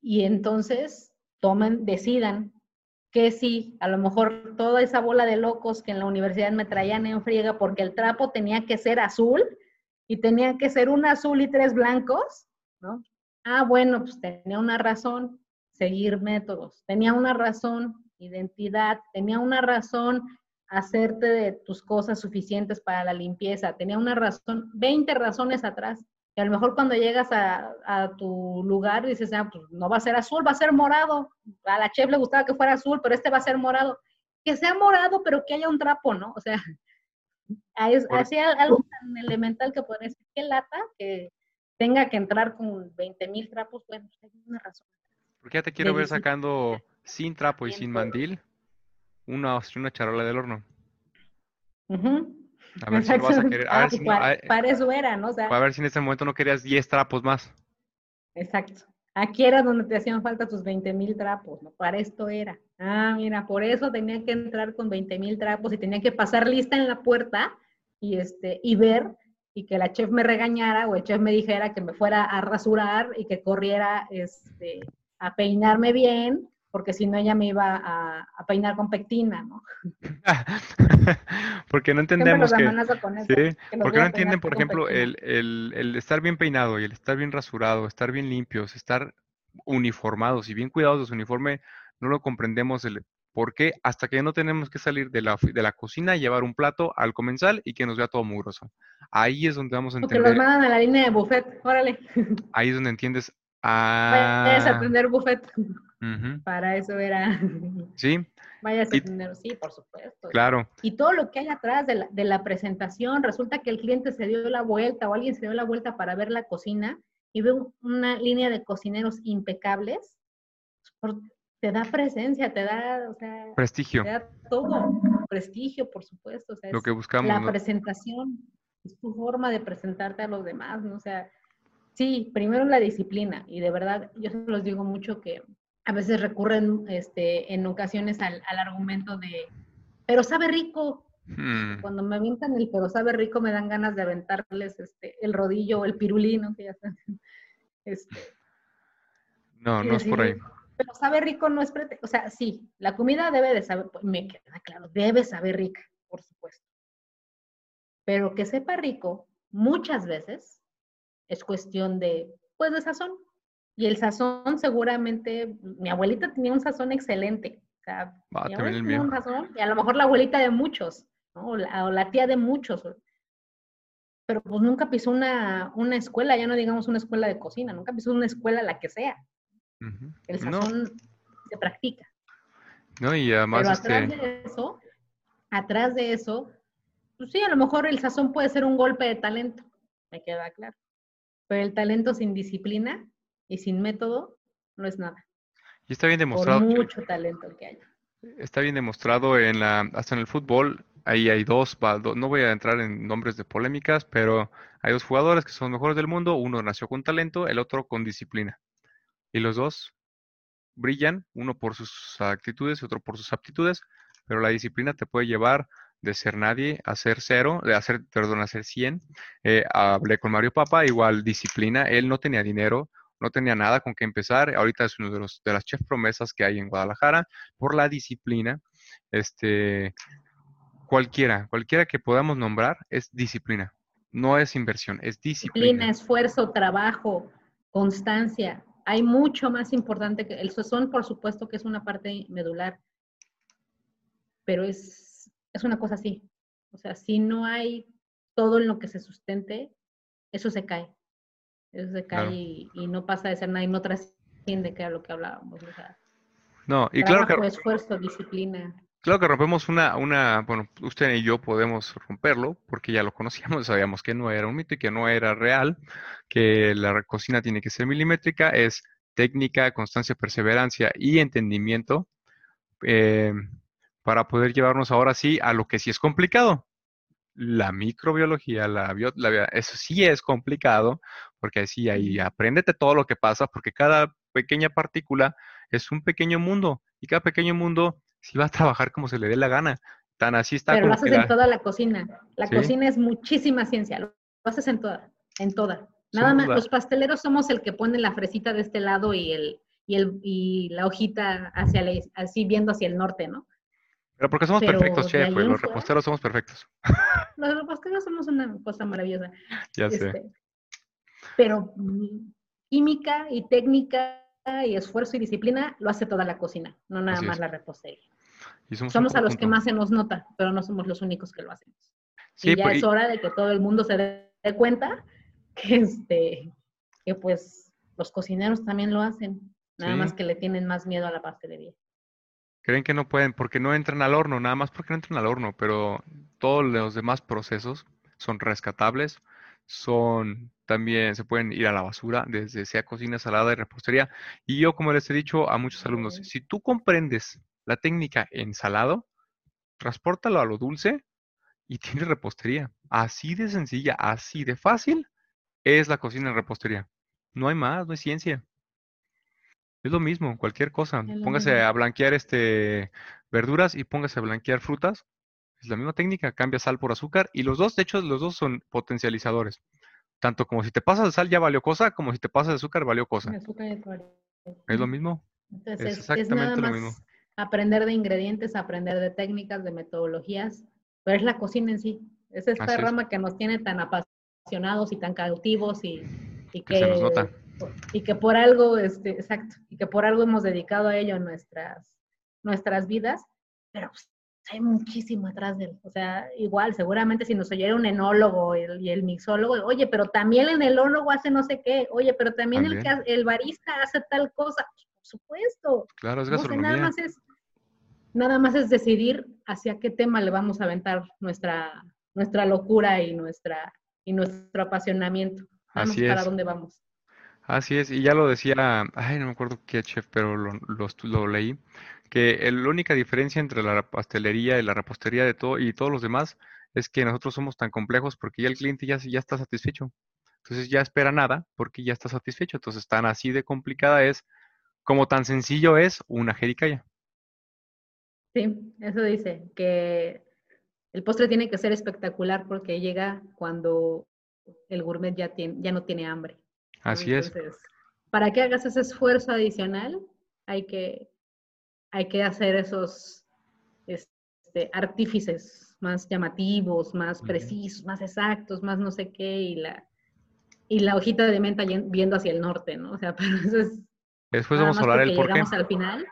Speaker 2: y entonces tomen, decidan que sí, a lo mejor toda esa bola de locos que en la universidad me traían en friega porque el trapo tenía que ser azul y tenía que ser un azul y tres blancos, ¿no? Ah, bueno, pues tenía una razón, seguir métodos. Tenía una razón, identidad, tenía una razón hacerte de tus cosas suficientes para la limpieza, tenía una razón, 20 razones atrás. Y a lo mejor cuando llegas a, tu lugar dices, ah, pues no va a ser azul, va a ser morado. A la chef le gustaba que fuera azul, pero este va a ser morado. Que sea morado, pero que haya un trapo, ¿no? O sea, (laughs) hacía algo tan elemental que podría decir, qué lata que tenga que entrar con 20 mil trapos, bueno, pues hay una razón.
Speaker 1: Porque ya te quiero ver sacando sin trapo y sin mandil una, una charola del horno.
Speaker 2: A ver si lo vas a querer. A ver si para, eso era, ¿no?
Speaker 1: a ver si en ese momento no querías 10 trapos más.
Speaker 2: Exacto. Aquí era donde te hacían falta tus 20 mil trapos, ¿no? Para esto era. Ah, mira, por eso tenía que entrar con 20 mil trapos y tenía que pasar lista en la puerta y, este, y ver y que la chef me regañara o el chef me dijera que me fuera a rasurar y que corriera este, a peinarme bien, porque si no ella me iba a, peinar con pectina, ¿no? (laughs)
Speaker 1: porque no entendemos que... ¿sí? porque no entienden, por ejemplo, el, el, el, estar bien peinado y el estar bien rasurado, estar bien limpios, estar uniformados y bien cuidados de su uniforme, no lo comprendemos el por qué hasta que no tenemos que salir de la, de la cocina y llevar un plato al comensal y que nos vea todo mugroso. Ahí es donde vamos a entender...
Speaker 2: Porque los mandan a la línea de buffet, órale.
Speaker 1: Ahí es donde entiendes,
Speaker 2: Vayas a ah. atender buffet. (laughs) Para eso era.
Speaker 1: Sí.
Speaker 2: Vayas a atender, sí, por supuesto.
Speaker 1: Claro.
Speaker 2: Y todo lo que hay atrás de la, de la, presentación, resulta que el cliente se dio la vuelta o alguien se dio la vuelta para ver la cocina y ve una línea de cocineros impecables. te da presencia, te da, o sea,
Speaker 1: prestigio.
Speaker 2: Te da todo, prestigio, por supuesto. O sea,
Speaker 1: lo que buscamos.
Speaker 2: La presentación, es tu forma de presentarte a los demás, ¿no? O sea, Sí, primero la disciplina y de verdad yo se los digo mucho que a veces recurren este, en ocasiones al, argumento de, pero sabe rico. Hmm. Cuando me avientan el pero sabe rico me dan ganas de aventarles este, el rodillo o el pirulino, que ya saben. (laughs) Este,
Speaker 1: no, no es por ahí.
Speaker 2: Pero sabe rico no es, o sea, sí, la comida debe de saber, me queda claro, debe saber rica, por supuesto. Pero que sepa rico, muchas veces es cuestión de, pues, de sazón. Y el sazón seguramente, mi abuelita tenía un sazón excelente. O sea,
Speaker 1: ah, tenía un
Speaker 2: sazón, y a lo mejor la abuelita de muchos, ¿no? o, la, tía de muchos. Pero pues nunca pisó una, una, escuela, ya no digamos una escuela de cocina, nunca pisó una escuela la que sea. El sazón se practica.
Speaker 1: No, y además
Speaker 2: Pero atrás
Speaker 1: este
Speaker 2: de eso, atrás de eso, pues sí, a lo mejor el sazón puede ser un golpe de talento, me queda claro. Pero el talento sin disciplina y sin método no es nada.
Speaker 1: Y está bien demostrado.
Speaker 2: Por mucho talento que haya.
Speaker 1: Está bien demostrado en la, hasta en el fútbol. Ahí hay dos, no voy a entrar en nombres de polémicas, pero hay dos jugadores que son mejores del mundo. Uno nació con talento, el otro con disciplina. Y los dos brillan, uno por sus actitudes y otro por sus aptitudes, pero la disciplina te puede llevar de ser nadie a cero, de hacer, perdón, a ser 100. Eh, hablé con Mario Papa, igual disciplina, él no tenía dinero, no tenía nada con qué empezar, ahorita es uno de, los, de las chef promesas que hay en Guadalajara, por la disciplina, este, cualquiera, cualquiera que podamos nombrar es disciplina, no es inversión, es disciplina. Disciplina,
Speaker 2: esfuerzo, trabajo, constancia. Hay mucho más importante que el sazón, por supuesto que es una parte medular, pero es es una cosa así. O sea, si no hay todo en lo que se sustente, eso se cae. Eso se cae y, no pasa de ser nada y no trasciende, que era lo que hablábamos.
Speaker 1: no, y claro que...
Speaker 2: esfuerzo, disciplina.
Speaker 1: Claro que rompemos una, una, bueno, usted y yo podemos romperlo porque ya lo conocíamos, (laughs) sabíamos que no era un mito y que no era real, que la cocina tiene que ser milimétrica, es técnica, constancia, perseverancia y entendimiento eh, para poder llevarnos ahora sí a lo que sí es complicado. La microbiología, la, bio, eso sí es complicado, porque así ahí apréndete todo lo que pasa, porque cada pequeña partícula es un pequeño mundo y cada pequeño mundo si va a trabajar como se le dé la gana. Tan así está.
Speaker 2: Pero lo haces en toda la cocina. La cocina es muchísima ciencia. Lo haces en toda, en toda. Nada más, los pasteleros somos el que pone la fresita de este lado y el, y el, y la hojita hacia así viendo hacia el norte, ¿no?
Speaker 1: Pero porque somos perfectos, chef, los reposteros somos perfectos. (laughs)
Speaker 2: Los reposteros somos una cosa maravillosa. (laughs)
Speaker 1: Ya sé. Este,
Speaker 2: pero mm, química y técnica y esfuerzo y disciplina lo hace toda la cocina, no nada más la repostería. somos, a los que más se nos nota, pero no somos los únicos que lo hacemos. y ya pues, es hora de que todo el mundo se dé cuenta que, este, que pues los cocineros también lo hacen, nada más que le tienen más miedo a la pastelería.
Speaker 1: Creen que no pueden porque no entran al horno, nada más porque no entran al horno, pero todos los demás procesos son rescatables, son también se pueden ir a la basura, desde sea cocina salada y repostería. Y yo, como les he dicho a muchos alumnos, si tú comprendes la técnica en salado, transportalo a lo dulce y tienes repostería. Así de sencilla, así de fácil es la cocina en repostería. No hay más, no hay ciencia. Es lo mismo, cualquier cosa. Póngase a blanquear este verduras y póngase a blanquear frutas. Es la misma técnica, cambia sal por azúcar y los dos, de hecho, los dos son potencializadores. Tanto como si te pasas de sal ya valió cosa, como si te pasas de azúcar valió cosa. es lo mismo.
Speaker 2: es exactamente lo mismo. Aprender de ingredientes, aprender de técnicas, de metodologías, pero es la cocina en sí. Es esta rama que nos tiene tan apasionados y tan cautivos y, que, y que por algo, este, exacto, y que por algo hemos dedicado a ello nuestras, nuestras vidas, pero pues, hay muchísimo atrás de él. O sea, igual, seguramente si nos oyera un enólogo y el mixólogo, oye, pero también el enólogo hace no sé qué, oye, pero también, El, el barista hace tal cosa. Por supuesto.
Speaker 1: Claro, es gastronomía.
Speaker 2: nada, más es, nada más es decidir hacia qué tema le vamos a aventar nuestra, nuestra locura y, nuestra, y nuestro apasionamiento. Vamos Así para dónde vamos.
Speaker 1: Así es, y ya lo decía, ay, no me acuerdo qué chef, pero lo, lo leí, que la única diferencia entre la pastelería y la repostería de todo y todos los demás es que nosotros somos tan complejos porque ya el cliente ya, ya está satisfecho. Entonces ya espera nada porque ya está satisfecho. Entonces tan así de complicada es como tan sencillo es una jericaya.
Speaker 2: Sí, eso dice, que el postre tiene que ser espectacular porque llega cuando el gourmet ya, tiene, ya no tiene hambre.
Speaker 1: Así es.
Speaker 2: Para que hagas ese esfuerzo adicional, hay que hay que hacer esos este, artífices más llamativos, más precisos, más exactos, más no sé qué, y la, y la hojita de menta viendo hacia el norte, ¿no? O sea, (laughs) pero eso es...
Speaker 1: Después vamos a hablar el por qué.
Speaker 2: al final.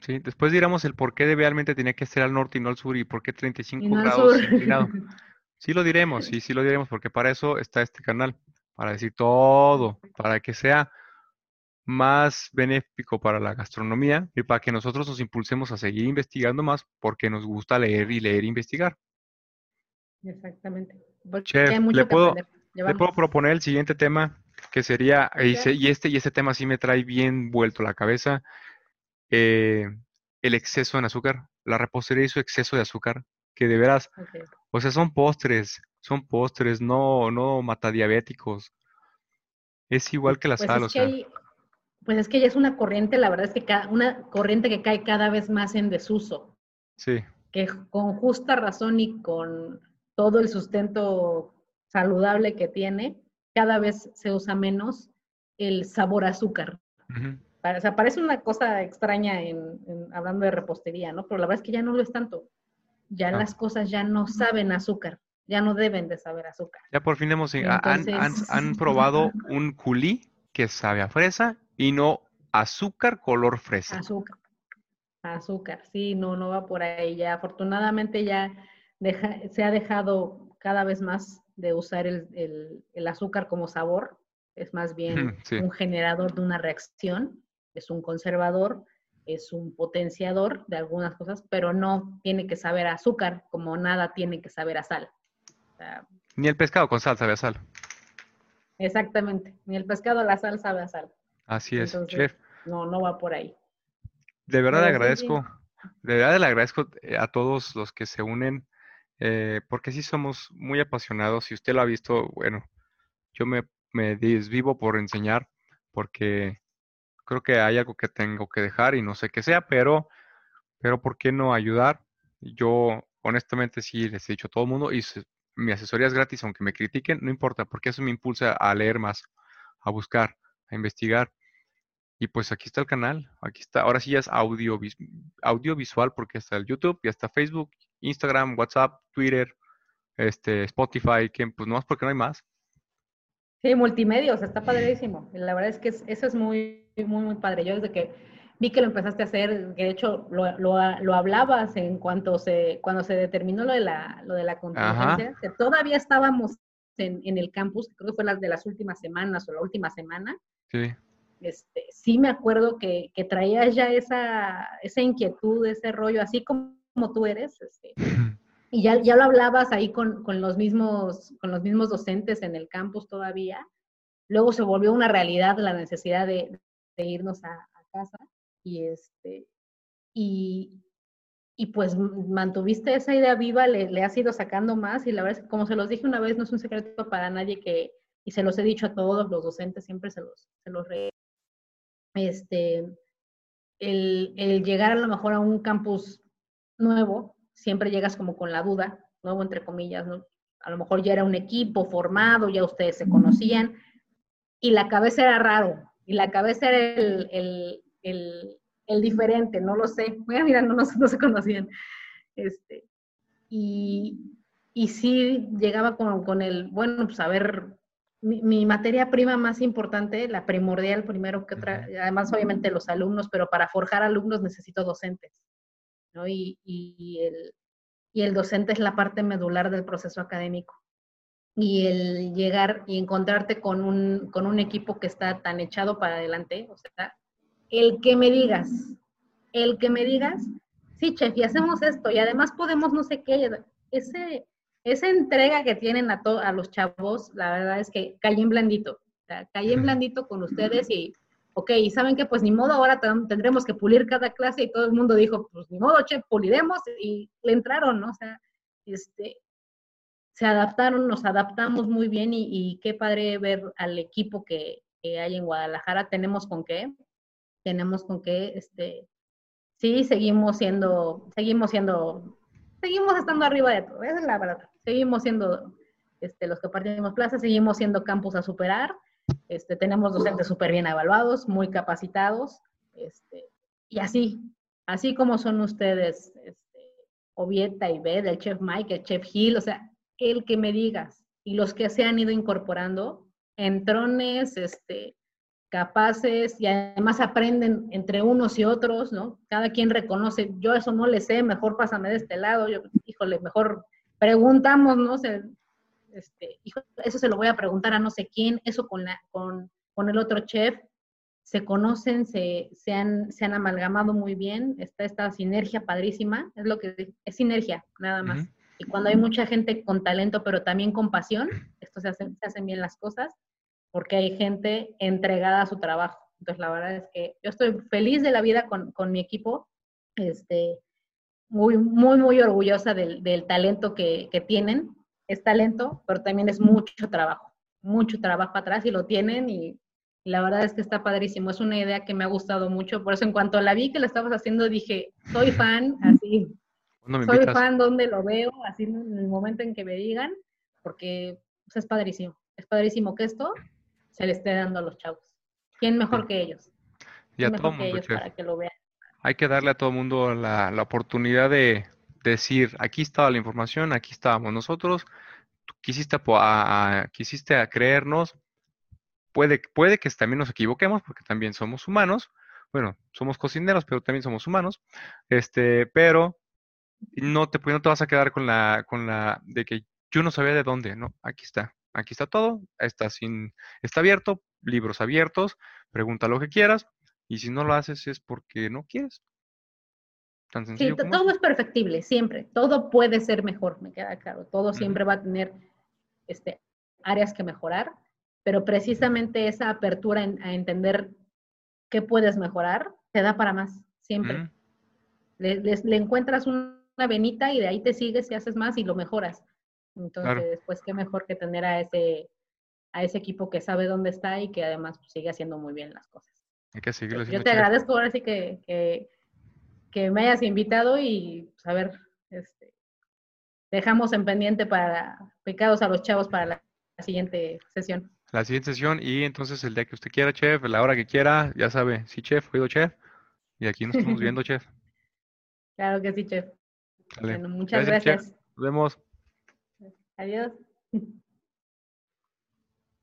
Speaker 1: Sí, después diremos el por qué realmente tenía que ser al norte y no al sur y por qué 35 grados (laughs) Sí lo diremos, sí, sí lo diremos, porque para eso está este canal, para decir todo, para que sea más benéfico para la gastronomía y para que nosotros nos impulsemos a seguir investigando más porque nos gusta leer y leer e investigar.
Speaker 2: Exactamente.
Speaker 1: Chef, le, puedo, le puedo proponer el siguiente tema que sería, y, este, y este tema sí me trae bien vuelto la cabeza, eh, el exceso en azúcar, la repostería y su exceso de azúcar, que de veras, o sea, son postres, son postres, no, no matadiabéticos. Es igual que la pues sal, o sea
Speaker 2: pues es que ya es una corriente, la verdad es que cada, una corriente que cae cada vez más en desuso.
Speaker 1: Sí.
Speaker 2: Que con justa razón y con todo el sustento saludable que tiene, cada vez se usa menos el sabor azúcar. O sea, parece una cosa extraña en, hablando de repostería, ¿no? Pero la verdad es que ya no lo es tanto. Ya las cosas ya no saben azúcar, ya no deben de saber azúcar.
Speaker 1: Ya por fin hemos, han, (laughs) han, probado un culí que sabe a fresa y no azúcar color fresa.
Speaker 2: Azúcar. Azúcar, sí, no, no va por ahí ya. Afortunadamente ya se ha dejado cada vez más de usar el, azúcar como sabor, es más bien un generador de una reacción, es un conservador, es un potenciador de algunas cosas, pero no tiene que saber a azúcar como nada tiene que saber a sal.
Speaker 1: Ni el pescado con sal sabe a sal.
Speaker 2: Exactamente, ni el pescado a la sal sabe a sal.
Speaker 1: Así es, chef.
Speaker 2: No, no va por ahí.
Speaker 1: De verdad le agradezco, de verdad le agradezco eh, a todos los que se unen, eh, porque sí somos muy apasionados. Si usted lo ha visto, bueno, yo me, me desvivo por enseñar, porque creo que hay algo que tengo que dejar y no sé qué sea, pero, pero ¿por qué no ayudar? Yo honestamente sí les he dicho a todo el mundo y mi asesoría es gratis, aunque me critiquen, no importa, porque eso me impulsa a leer más, a buscar, a investigar. Y pues aquí está el canal, aquí está, ahora sí ya es audio, audiovisual porque está el YouTube, ya está Facebook, Instagram, WhatsApp, Twitter, este, Spotify, que pues no más porque no hay más.
Speaker 2: Sí, multimedios, está padrísimo. La verdad es que eso es muy, muy, muy padre. Yo desde que vi que lo empezaste a hacer, que de hecho lo, lo, lo hablabas en cuanto se, cuando se determinó lo de la, lo de la contingencia, que todavía estábamos en, en, el campus, creo que fue las de las últimas semanas o la última semana.
Speaker 1: Sí
Speaker 2: este, sí me acuerdo que, que traías ya esa, esa inquietud, ese rollo, así como, tú eres, este, (laughs) y ya, ya lo hablabas ahí con, con, los mismos, con los mismos docentes en el campus todavía. Luego se volvió una realidad la necesidad de, de irnos a, a, casa y, este, y, y pues mantuviste esa idea viva, le, le, has ido sacando más y la verdad es que como se los dije una vez, no es un secreto para nadie que, y se los he dicho a todos los docentes, siempre se los, se re este, el, el, llegar a lo mejor a un campus nuevo, siempre llegas como con la duda, nuevo entre comillas, ¿no? A lo mejor ya era un equipo formado, ya ustedes se conocían, y la cabeza era raro, y la cabeza era el, el, el diferente, no lo sé. Mira, no, no, no se conocían. Este, y, y sí llegaba con, con el, bueno, pues a ver, mi, materia prima más importante, la primordial primero que otra, además obviamente los alumnos, pero para forjar alumnos necesito docentes, ¿no? Y, y, el, y el docente es la parte medular del proceso académico. Y el llegar y encontrarte con un, con un equipo que está tan echado para adelante, o sea, el que me digas, el que me digas, sí, chef, y hacemos esto, y además podemos no sé qué, ese, esa entrega que tienen a, a los chavos, la verdad es que caí en blandito. Caí en blandito con ustedes y, ok, y saben que pues ni modo, ahora tendremos que pulir cada clase y todo el mundo dijo, pues ni modo, che, puliremos y le entraron, ¿no? O sea, este, se adaptaron, nos adaptamos muy bien y, y qué padre ver al equipo que, que, hay en Guadalajara. Tenemos con qué, tenemos con qué, este, sí, seguimos siendo, seguimos siendo seguimos estando arriba de todo, esa es la verdad. Seguimos siendo este, los que partimos plaza, seguimos siendo campus a superar, este, tenemos docentes súper bien evaluados, muy capacitados, este, y así, así como son ustedes, este, Ovieta y Bed, el chef Mike, el chef Hill, o sea, el que me digas, y los que se han ido incorporando, entrones, este, capaces y además aprenden entre unos y otros, ¿no? Cada quien reconoce, yo eso no le sé, mejor pásame de este lado, yo, híjole, mejor preguntamos, ¿no? este, eso se lo voy a preguntar a no sé quién, eso con, la, con, con el otro chef, se conocen, se, se, han, se han amalgamado muy bien, está esta sinergia padrísima, es lo que es sinergia, nada más. Y cuando hay mucha gente con talento, pero también con pasión, esto se hacen, se hacen bien las cosas porque hay gente entregada a su trabajo. Entonces, la verdad es que yo estoy feliz de la vida con, con mi equipo, este, muy, muy, muy orgullosa del, del talento que, que, tienen. Es talento, pero también es mucho trabajo, mucho trabajo atrás y lo tienen y, la verdad es que está padrísimo. Es una idea que me ha gustado mucho. Por eso, en cuanto la vi que la estabas haciendo, dije, soy fan, (laughs) así. soy fan donde lo veo, así en el momento en que me digan, porque pues, es padrísimo. Es padrísimo que esto se le esté dando a los chavos. ¿Quién mejor que ellos?
Speaker 1: Y a todo mundo, para que lo vean? Hay que darle a todo el mundo la, oportunidad de decir, aquí estaba la información, aquí estábamos nosotros, quisiste a, quisiste a creernos, puede, puede que también nos equivoquemos, porque también somos humanos, bueno, somos cocineros, pero también somos humanos, este, pero no te, no te vas a quedar con la, con la de que yo no sabía de dónde, ¿no? Aquí está, aquí está todo, está sin, está abierto, libros abiertos, pregunta lo que quieras, y si no lo haces es porque no quieres.
Speaker 2: Tan sencillo. Sí, todo es perfectible, siempre. Todo puede ser mejor, me queda claro. Todo siempre va a tener este, áreas que mejorar, pero precisamente esa apertura a entender qué puedes mejorar te da para más, siempre. le, le, encuentras una venita y de ahí te sigues y haces más y lo mejoras. Entonces, pues qué mejor que tener a ese, a ese equipo que sabe dónde está y que además pues, sigue haciendo muy bien las cosas.
Speaker 1: Hay que seguirlo
Speaker 2: Yo te agradezco ahora sí que, que, que, me hayas invitado y pues, a ver, este, dejamos en pendiente para pecados a los chavos para la, siguiente sesión.
Speaker 1: La siguiente sesión y entonces el día que usted quiera, chef, la hora que quiera, ya sabe, sí, chef, oído, chef. Y aquí nos estamos (laughs) viendo, chef.
Speaker 2: Claro que sí, chef. Bueno, muchas gracias.
Speaker 1: Nos vemos.
Speaker 2: Adiós. (laughs)